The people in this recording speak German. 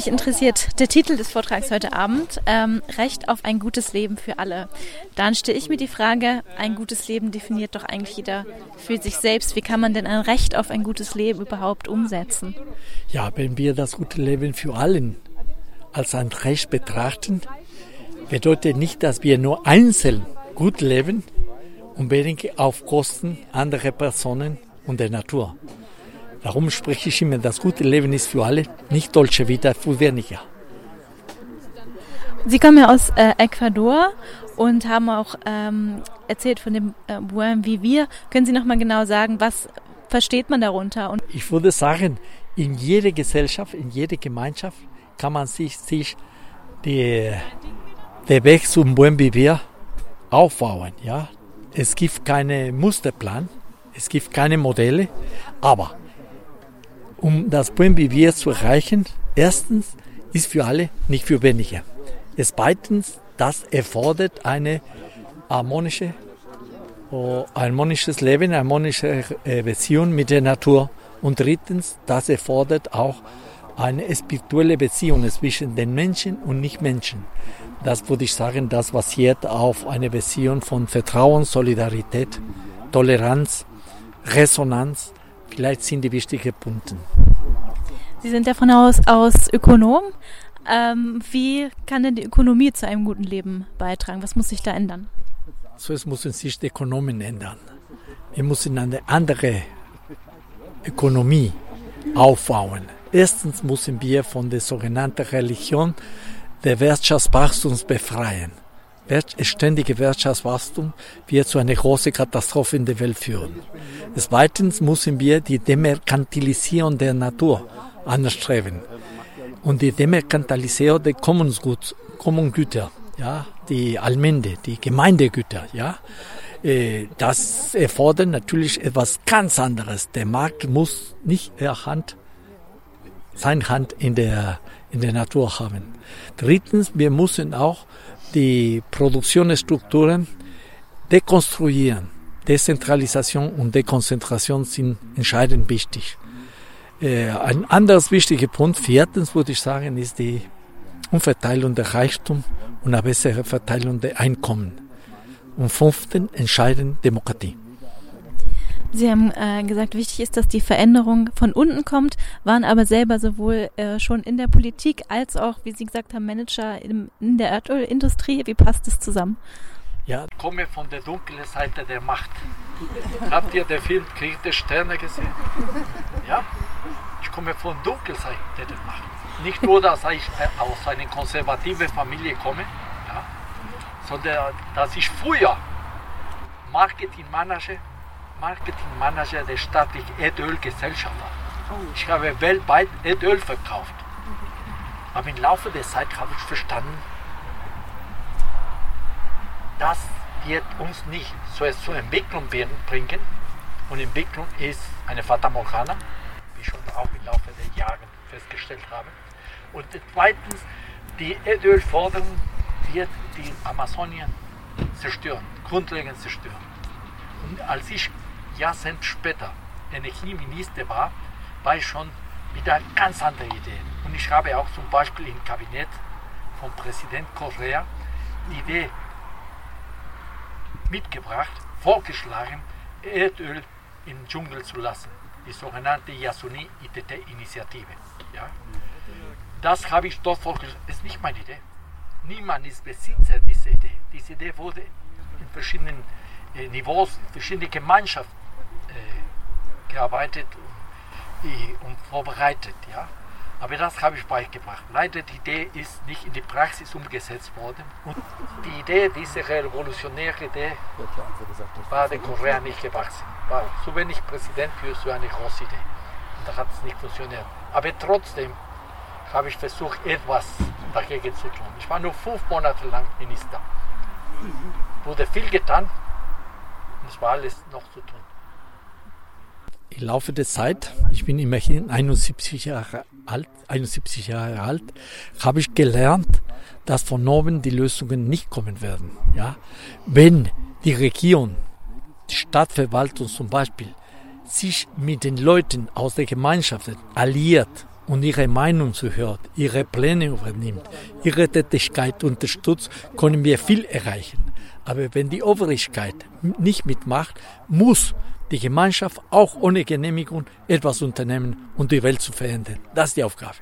Mich interessiert der Titel des Vortrags heute Abend, ähm, Recht auf ein gutes Leben für alle. Dann stelle ich mir die Frage, ein gutes Leben definiert doch eigentlich jeder für sich selbst. Wie kann man denn ein Recht auf ein gutes Leben überhaupt umsetzen? Ja, wenn wir das gute Leben für allen als ein Recht betrachten, bedeutet nicht, dass wir nur einzeln gut leben und wenig auf Kosten anderer Personen und der Natur. Darum spreche ich immer, das gute Leben ist für alle, nicht Dolce Vita für weniger. Sie kommen ja aus äh, Ecuador und haben auch ähm, erzählt von dem äh, Buen Vivir. Können Sie noch mal genau sagen, was versteht man darunter? Und ich würde sagen, in jeder Gesellschaft, in jeder Gemeinschaft kann man sich, sich die, den Weg zum Buen Vivir aufbauen. Ja? Es gibt keinen Musterplan, es gibt keine Modelle, aber um das Buen Vivir zu erreichen, erstens ist für alle, nicht für wenige. Zweitens, das erfordert eine harmonische, oh, harmonisches Leben, harmonische äh, Beziehung mit der Natur. Und drittens, das erfordert auch eine spirituelle Beziehung zwischen den Menschen und Nichtmenschen. Das würde ich sagen, das basiert auf einer Beziehung von Vertrauen, Solidarität, Toleranz, Resonanz, Vielleicht sind die wichtigen Punkte. Sie sind ja von Haus aus Ökonom. Ähm, wie kann denn die Ökonomie zu einem guten Leben beitragen? Was muss sich da ändern? So, es müssen sich die Ökonomen ändern. Wir müssen eine andere Ökonomie aufbauen. Erstens müssen wir von der sogenannten Religion der Wirtschaftswachstums befreien ständige Wirtschaftswachstum wird zu einer großen Katastrophe in der Welt führen. Zweitens müssen wir die Demerkantilisierung der Natur anstreben und die Demerkantilisierung der Kommungut, Kommungüter, ja, die Allmende, die Gemeindegüter, ja. Äh, das erfordert natürlich etwas ganz anderes. Der Markt muss nicht Hand, seine Hand in der, in der Natur haben. Drittens, wir müssen auch die Produktionsstrukturen dekonstruieren. Dezentralisation und Dekonzentration sind entscheidend wichtig. Äh, ein anderes wichtiger Punkt, viertens würde ich sagen, ist die Umverteilung der Reichtum und eine bessere Verteilung der Einkommen. Und fünftens entscheidend Demokratie. Sie haben äh, gesagt, wichtig ist, dass die Veränderung von unten kommt, waren aber selber sowohl äh, schon in der Politik als auch, wie Sie gesagt haben, Manager in, in der Erdölindustrie. Wie passt das zusammen? Ja, ich komme von der dunklen Seite der Macht. Habt ihr den Film Krieg der Sterne gesehen? Ja, ich komme von der dunklen Seite der Macht. Nicht nur, dass ich äh, aus einer konservativen Familie komme, ja, sondern dass ich früher Marketingmanager Marketingmanager der staatlichen Erdölgesellschaft. Ich habe weltweit Erdöl verkauft. Aber im Laufe der Zeit habe ich verstanden, das wird uns nicht so zur Entwicklung bringen. Und Entwicklung ist eine Fata Morgana, wie ich schon auch im Laufe der Jahre festgestellt habe. Und zweitens, die Erdölforderung wird die Amazonien zerstören, grundlegend zerstören. Und als ich Jahrzehnte später Energieminister war, war ich schon mit einer ganz anderen Idee. Und ich habe auch zum Beispiel im Kabinett von Präsident Correa die Idee mitgebracht, vorgeschlagen, Erdöl im Dschungel zu lassen. Die sogenannte Yasuni ITT-Initiative. Ja. Das habe ich dort vorgeschlagen. Das ist nicht meine Idee. Niemand ist Besitzer dieser Idee. Diese Idee wurde in verschiedenen äh, Niveaus, verschiedene Gemeinschaften gearbeitet und vorbereitet. Ja? Aber das habe ich beigebracht. Leider die Idee ist nicht in die Praxis umgesetzt worden. Und die Idee, diese revolutionäre Idee, war der Korea nicht gewachsen. War zu wenig Präsident für so eine große Idee. Und da hat es nicht funktioniert. Aber trotzdem habe ich versucht, etwas dagegen zu tun. Ich war nur fünf Monate lang Minister. Wurde viel getan und es war alles noch zu tun im Laufe der Zeit, ich bin immerhin 71 Jahre alt, 71 Jahre alt, habe ich gelernt, dass von oben die Lösungen nicht kommen werden. Ja? Wenn die Regierung, die Stadtverwaltung zum Beispiel, sich mit den Leuten aus der Gemeinschaft alliiert und ihre Meinung zuhört, ihre Pläne übernimmt, ihre Tätigkeit unterstützt, können wir viel erreichen. Aber wenn die Obrigkeit nicht mitmacht, muss die Gemeinschaft auch ohne Genehmigung etwas unternehmen, um die Welt zu verändern. Das ist die Aufgabe.